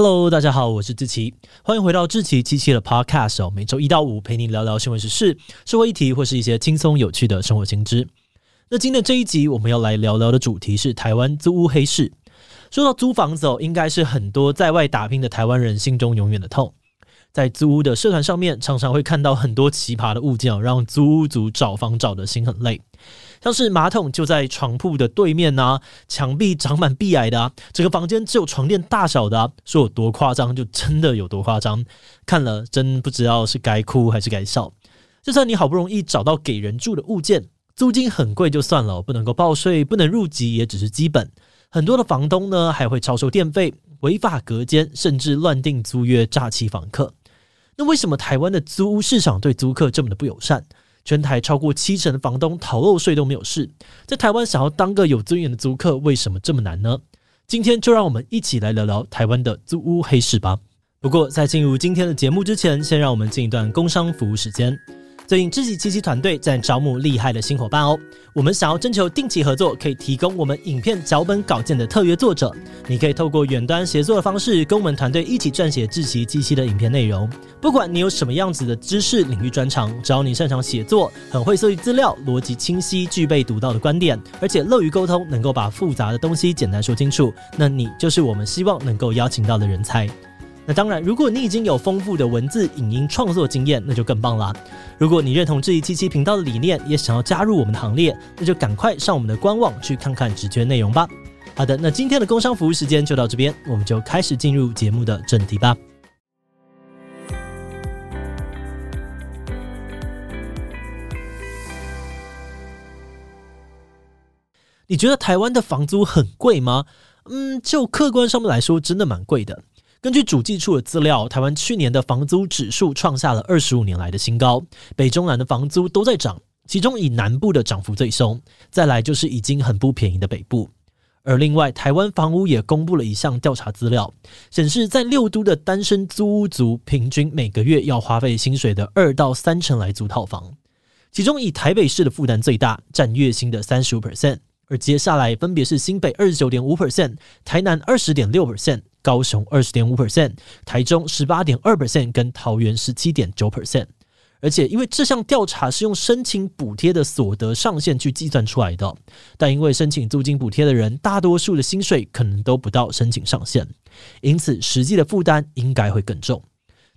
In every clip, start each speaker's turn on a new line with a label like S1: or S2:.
S1: Hello，大家好，我是志奇，欢迎回到志奇七七的 Podcast 哦。每周一到五陪你聊聊新闻时事、社会议题或是一些轻松有趣的生活新知。那今天这一集我们要来聊聊的主题是台湾租屋黑市。说到租房子哦，应该是很多在外打拼的台湾人心中永远的痛。在租屋的社团上面，常常会看到很多奇葩的物件哦，让租屋族找房找的心很累。像是马桶就在床铺的对面呐、墙壁长满壁癌的啊，这个房间只有床垫大小的，说有多夸张就真的有多夸张，看了真不知道是该哭还是该笑。就算你好不容易找到给人住的物件，租金很贵就算了，不能够报税，不能入籍也只是基本。很多的房东呢还会超收电费、违法隔间，甚至乱订租约诈欺房客。那为什么台湾的租屋市场对租客这么的不友善？全台超过七成的房东逃漏税都没有事，在台湾想要当个有尊严的租客，为什么这么难呢？今天就让我们一起来聊聊台湾的租屋黑市吧。不过在进入今天的节目之前，先让我们进一段工商服务时间。最近志祺七七团队在招募厉害的新伙伴哦，我们想要征求定期合作，可以提供我们影片脚本稿件的特约作者。你可以透过远端协作的方式，跟我们团队一起撰写志奇七七的影片内容。不管你有什么样子的知识领域专长，只要你擅长写作，很会搜集资料，逻辑清晰，具备独到的观点，而且乐于沟通，能够把复杂的东西简单说清楚，那你就是我们希望能够邀请到的人才。那当然，如果你已经有丰富的文字、影音创作经验，那就更棒了。如果你认同这一期期频道的理念，也想要加入我们的行列，那就赶快上我们的官网去看看职缺内容吧。好的，那今天的工商服务时间就到这边，我们就开始进入节目的正题吧。你觉得台湾的房租很贵吗？嗯，就客观上面来说，真的蛮贵的。根据主计处的资料，台湾去年的房租指数创下了二十五年来的新高，北中南的房租都在涨，其中以南部的涨幅最凶，再来就是已经很不便宜的北部。而另外，台湾房屋也公布了一项调查资料，显示在六都的单身租屋族平均每个月要花费薪水的二到三成来租套房，其中以台北市的负担最大，占月薪的三十五 percent，而接下来分别是新北二十九点五 percent，台南二十点六 percent。高雄二十点五 percent，台中十八点二 percent，跟桃园十七点九 percent。而且，因为这项调查是用申请补贴的所得上限去计算出来的，但因为申请租金补贴的人大多数的薪水可能都不到申请上限，因此实际的负担应该会更重。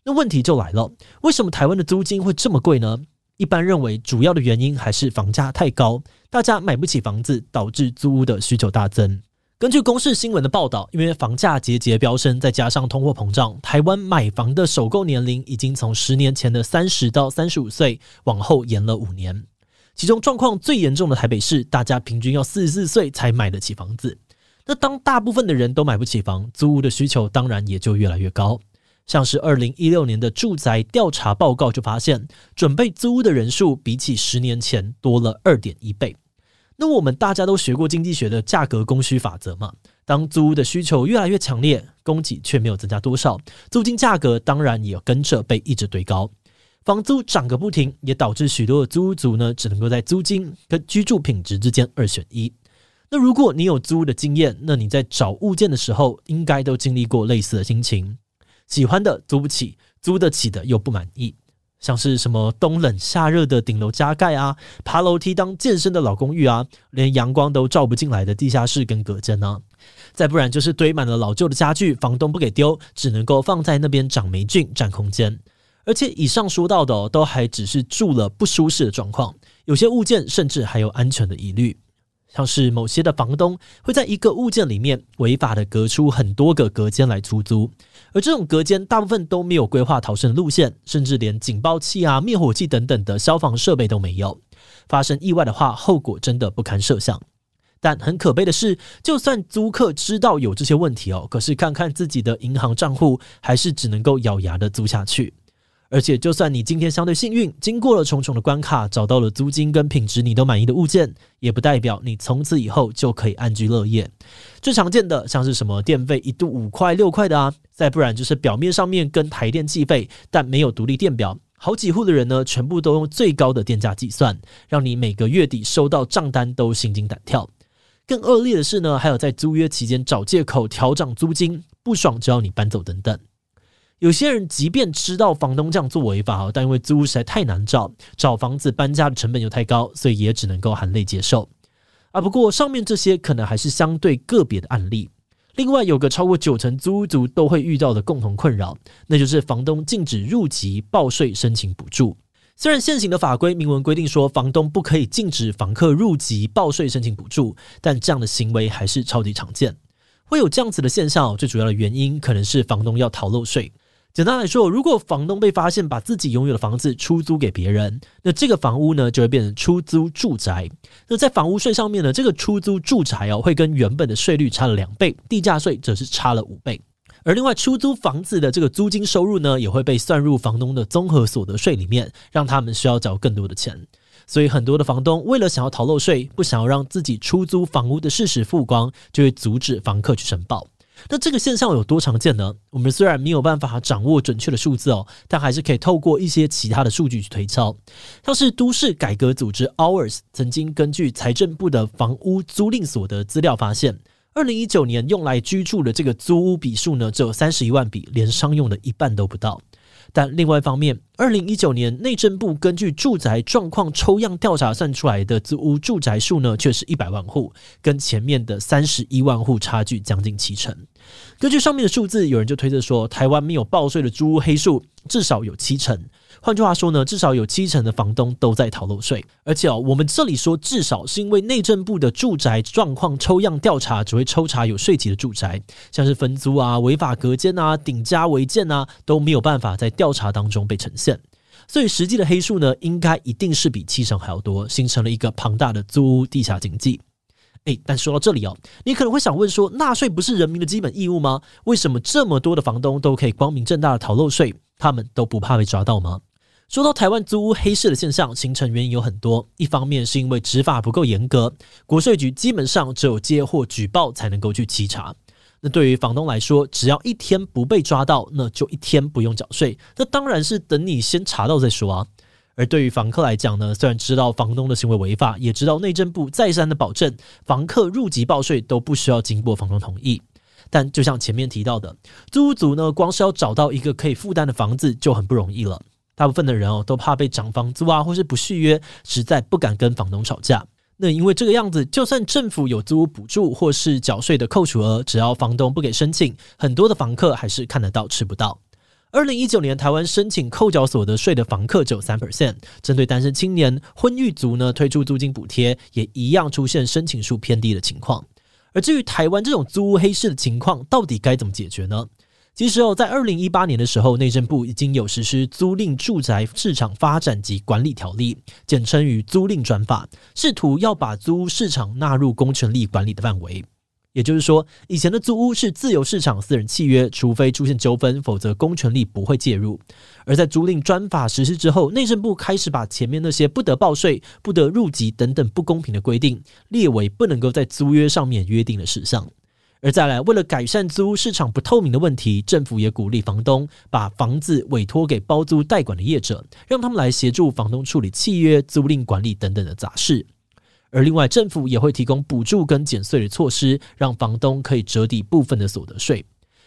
S1: 那问题就来了，为什么台湾的租金会这么贵呢？一般认为，主要的原因还是房价太高，大家买不起房子，导致租屋的需求大增。根据公视新闻的报道，因为房价节节飙升，再加上通货膨胀，台湾买房的首购年龄已经从十年前的三十到三十五岁往后延了五年。其中状况最严重的台北市，大家平均要四十四岁才买得起房子。那当大部分的人都买不起房，租屋的需求当然也就越来越高。像是二零一六年的住宅调查报告就发现，准备租屋的人数比起十年前多了二点一倍。那我们大家都学过经济学的价格供需法则嘛？当租屋的需求越来越强烈，供给却没有增加多少，租金价格当然也跟着被一直堆高，房租涨个不停，也导致许多的租屋族呢，只能够在租金跟居住品质之间二选一。那如果你有租屋的经验，那你在找物件的时候，应该都经历过类似的心情：喜欢的租不起，租得起的又不满意。像是什么冬冷夏热的顶楼加盖啊，爬楼梯当健身的老公寓啊，连阳光都照不进来的地下室跟隔间啊，再不然就是堆满了老旧的家具，房东不给丢，只能够放在那边长霉菌占空间。而且以上说到的，都还只是住了不舒适的状况，有些物件甚至还有安全的疑虑。像是某些的房东会在一个物件里面违法的隔出很多个隔间来出租，而这种隔间大部分都没有规划逃生路线，甚至连警报器啊、灭火器等等的消防设备都没有。发生意外的话，后果真的不堪设想。但很可悲的是，就算租客知道有这些问题哦，可是看看自己的银行账户，还是只能够咬牙的租下去。而且，就算你今天相对幸运，经过了重重的关卡，找到了租金跟品质你都满意的物件，也不代表你从此以后就可以安居乐业。最常见的像是什么电费一度五块六块的啊，再不然就是表面上面跟台电计费，但没有独立电表，好几户的人呢，全部都用最高的电价计算，让你每个月底收到账单都心惊胆跳。更恶劣的是呢，还有在租约期间找借口调涨租金，不爽就要你搬走等等。有些人即便知道房东这样做违法，但因为租屋实在太难找，找房子搬家的成本又太高，所以也只能够含泪接受。啊，不过上面这些可能还是相对个别的案例。另外，有个超过九成租屋族都会遇到的共同困扰，那就是房东禁止入籍报税申请补助。虽然现行的法规明文规定说房东不可以禁止房客入籍报税申请补助，但这样的行为还是超级常见。会有这样子的现象，最主要的原因可能是房东要逃漏税。简单来说，如果房东被发现把自己拥有的房子出租给别人，那这个房屋呢就会变成出租住宅。那在房屋税上面呢，这个出租住宅哦会跟原本的税率差了两倍，地价税则是差了五倍。而另外，出租房子的这个租金收入呢，也会被算入房东的综合所得税里面，让他们需要缴更多的钱。所以，很多的房东为了想要逃漏税，不想要让自己出租房屋的事实曝光，就会阻止房客去申报。那这个现象有多常见呢？我们虽然没有办法掌握准确的数字哦，但还是可以透过一些其他的数据去推敲。像是都市改革组织 Hours 曾经根据财政部的房屋租赁所得资料发现，二零一九年用来居住的这个租屋笔数呢，只有三十一万笔，连商用的一半都不到。但另外一方面，二零一九年内政部根据住宅状况抽样调查算出来的租屋住宅数呢，却是一百万户，跟前面的三十一万户差距将近七成。根据上面的数字，有人就推测说，台湾没有报税的租屋黑数至少有七成。换句话说呢，至少有七成的房东都在逃漏税。而且哦，我们这里说至少是因为内政部的住宅状况抽样调查只会抽查有税籍的住宅，像是分租啊、违法隔间啊、顶加违建啊，都没有办法在调查当中被呈现。所以实际的黑数呢，应该一定是比七成还要多，形成了一个庞大的租屋地下经济。诶，但说到这里哦，你可能会想问说，纳税不是人民的基本义务吗？为什么这么多的房东都可以光明正大的逃漏税，他们都不怕被抓到吗？说到台湾租屋黑市的现象，形成原因有很多。一方面是因为执法不够严格，国税局基本上只有接获举报才能够去稽查。那对于房东来说，只要一天不被抓到，那就一天不用缴税。那当然是等你先查到再说啊。而对于房客来讲呢，虽然知道房东的行为违法，也知道内政部再三的保证，房客入籍报税都不需要经过房东同意，但就像前面提到的，租屋族呢，光是要找到一个可以负担的房子就很不容易了。大部分的人哦，都怕被涨房租啊，或是不续约，实在不敢跟房东吵架。那因为这个样子，就算政府有租屋补助或是缴税的扣除额，只要房东不给申请，很多的房客还是看得到吃不到。二零一九年，台湾申请扣缴所得税的房客只有三 percent。针对单身青年、婚育族呢，推出租金补贴，也一样出现申请数偏低的情况。而至于台湾这种租屋黑市的情况，到底该怎么解决呢？其实哦，在二零一八年的时候，内政部已经有实施租赁住宅市场发展及管理条例，简称于租赁专法，试图要把租屋市场纳入公权力管理的范围。也就是说，以前的租屋是自由市场私人契约，除非出现纠纷，否则公权力不会介入。而在租赁专法实施之后，内政部开始把前面那些不得报税、不得入籍等等不公平的规定，列为不能够在租约上面约定的事项。而再来，为了改善租屋市场不透明的问题，政府也鼓励房东把房子委托给包租代管的业者，让他们来协助房东处理契约、租赁管理等等的杂事。而另外，政府也会提供补助跟减税的措施，让房东可以折抵部分的所得税。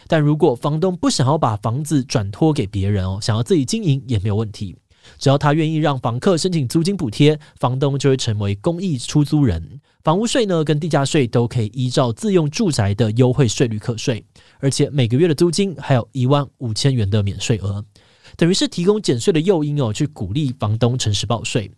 S1: 但如果房东不想要把房子转托给别人哦，想要自己经营也没有问题。只要他愿意让房客申请租金补贴，房东就会成为公益出租人。房屋税呢，跟地价税都可以依照自用住宅的优惠税率课税，而且每个月的租金还有一万五千元的免税额，等于是提供减税的诱因哦，去鼓励房东诚实报税。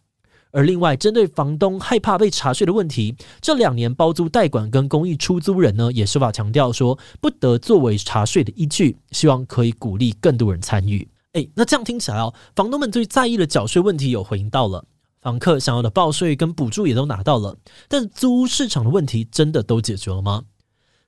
S1: 而另外，针对房东害怕被查税的问题，这两年包租代管跟公益出租人呢，也设法强调说不得作为查税的依据，希望可以鼓励更多人参与。诶，那这样听起来哦，房东们最在意的缴税问题有回应到了，房客想要的报税跟补助也都拿到了，但租屋市场的问题真的都解决了吗？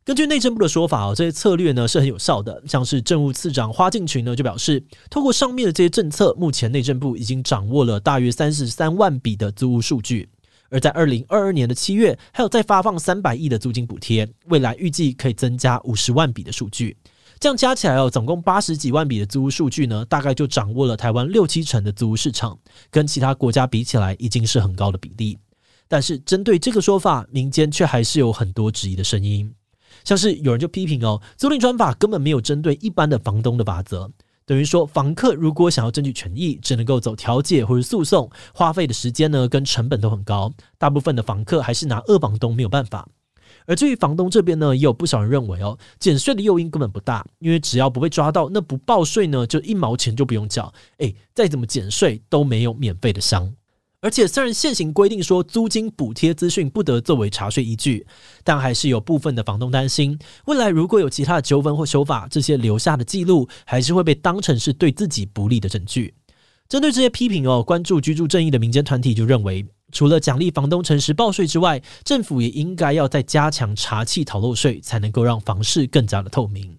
S1: 根据内政部的说法哦，这些策略呢是很有效的，像是政务次长花敬群呢就表示，透过上面的这些政策，目前内政部已经掌握了大约三十三万笔的租屋数据，而在二零二二年的七月，还有再发放三百亿的租金补贴，未来预计可以增加五十万笔的数据。这样加起来哦，总共八十几万笔的租屋数据呢，大概就掌握了台湾六七成的租屋市场，跟其他国家比起来，已经是很高的比例。但是针对这个说法，民间却还是有很多质疑的声音。像是有人就批评哦，租赁专法根本没有针对一般的房东的法则，等于说房客如果想要争取权益，只能够走调解或者诉讼，花费的时间呢跟成本都很高，大部分的房客还是拿二房东没有办法。而至于房东这边呢，也有不少人认为哦，减税的诱因根本不大，因为只要不被抓到，那不报税呢，就一毛钱就不用缴。诶，再怎么减税都没有免费的香。而且虽然现行规定说租金补贴资讯不得作为查税依据，但还是有部分的房东担心，未来如果有其他的纠纷或修法，这些留下的记录还是会被当成是对自己不利的证据。针对这些批评哦，关注居住正义的民间团体就认为。除了奖励房东诚实报税之外，政府也应该要再加强查缉逃漏税，才能够让房市更加的透明。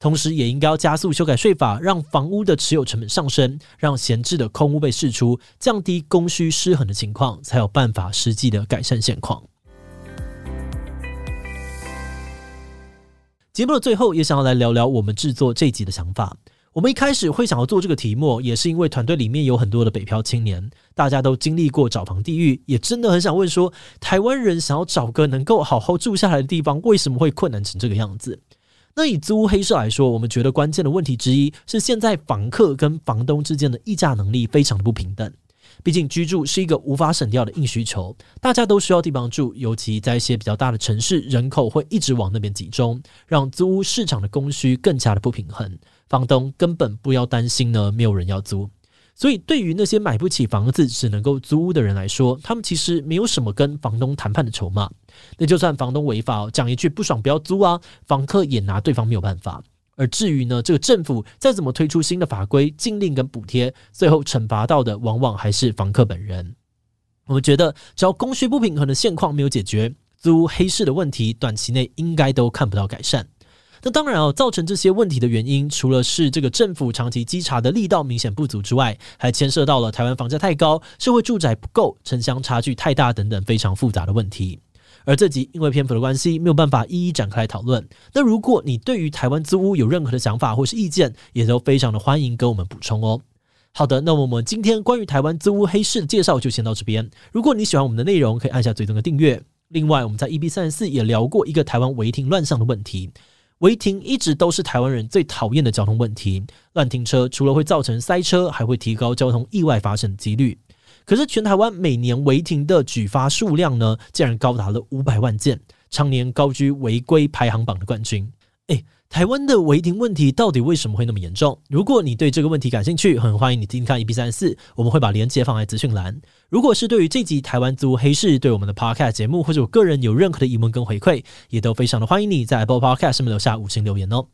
S1: 同时，也应该要加速修改税法，让房屋的持有成本上升，让闲置的空屋被释出，降低供需失衡的情况，才有办法实际的改善现况。节目的最后，也想要来聊聊我们制作这集的想法。我们一开始会想要做这个题目，也是因为团队里面有很多的北漂青年，大家都经历过找房地狱，也真的很想问说，台湾人想要找个能够好好住下来的地方，为什么会困难成这个样子？那以租屋黑市来说，我们觉得关键的问题之一是，现在房客跟房东之间的议价能力非常的不平等。毕竟居住是一个无法省掉的硬需求，大家都需要地方住，尤其在一些比较大的城市，人口会一直往那边集中，让租屋市场的供需更加的不平衡。房东根本不要担心呢，没有人要租。所以，对于那些买不起房子只能够租屋的人来说，他们其实没有什么跟房东谈判的筹码。那就算房东违法，讲一句不爽不要租啊，房客也拿对方没有办法。而至于呢，这个政府再怎么推出新的法规、禁令跟补贴，最后惩罚到的往往还是房客本人。我们觉得，只要供需不平衡的现况没有解决，租屋黑市的问题短期内应该都看不到改善。那当然哦，造成这些问题的原因，除了是这个政府长期稽查的力道明显不足之外，还牵涉到了台湾房价太高、社会住宅不够、城乡差距太大等等非常复杂的问题。而这集因为篇幅的关系，没有办法一一展开来讨论。那如果你对于台湾租屋有任何的想法或是意见，也都非常的欢迎跟我们补充哦。好的，那么我们今天关于台湾租屋黑市的介绍就先到这边。如果你喜欢我们的内容，可以按下最终的订阅。另外，我们在 EB 三十四也聊过一个台湾违停乱象的问题。违停一直都是台湾人最讨厌的交通问题。乱停车除了会造成塞车，还会提高交通意外发生的几率。可是全台湾每年违停的举发数量呢，竟然高达了五百万件，常年高居违规排行榜的冠军。诶，台湾的违停问题到底为什么会那么严重？如果你对这个问题感兴趣，很欢迎你听看 EP 三四，我们会把链接放在资讯栏。如果是对于这集台湾租黑市，对我们的 Podcast 节目或者我个人有任何的疑问跟回馈，也都非常的欢迎你在 Apple Podcast 上面留下五星留言哦。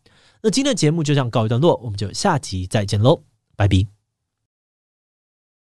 S1: 那今天的节目就这样告一段落，我们就下集再见喽，拜拜。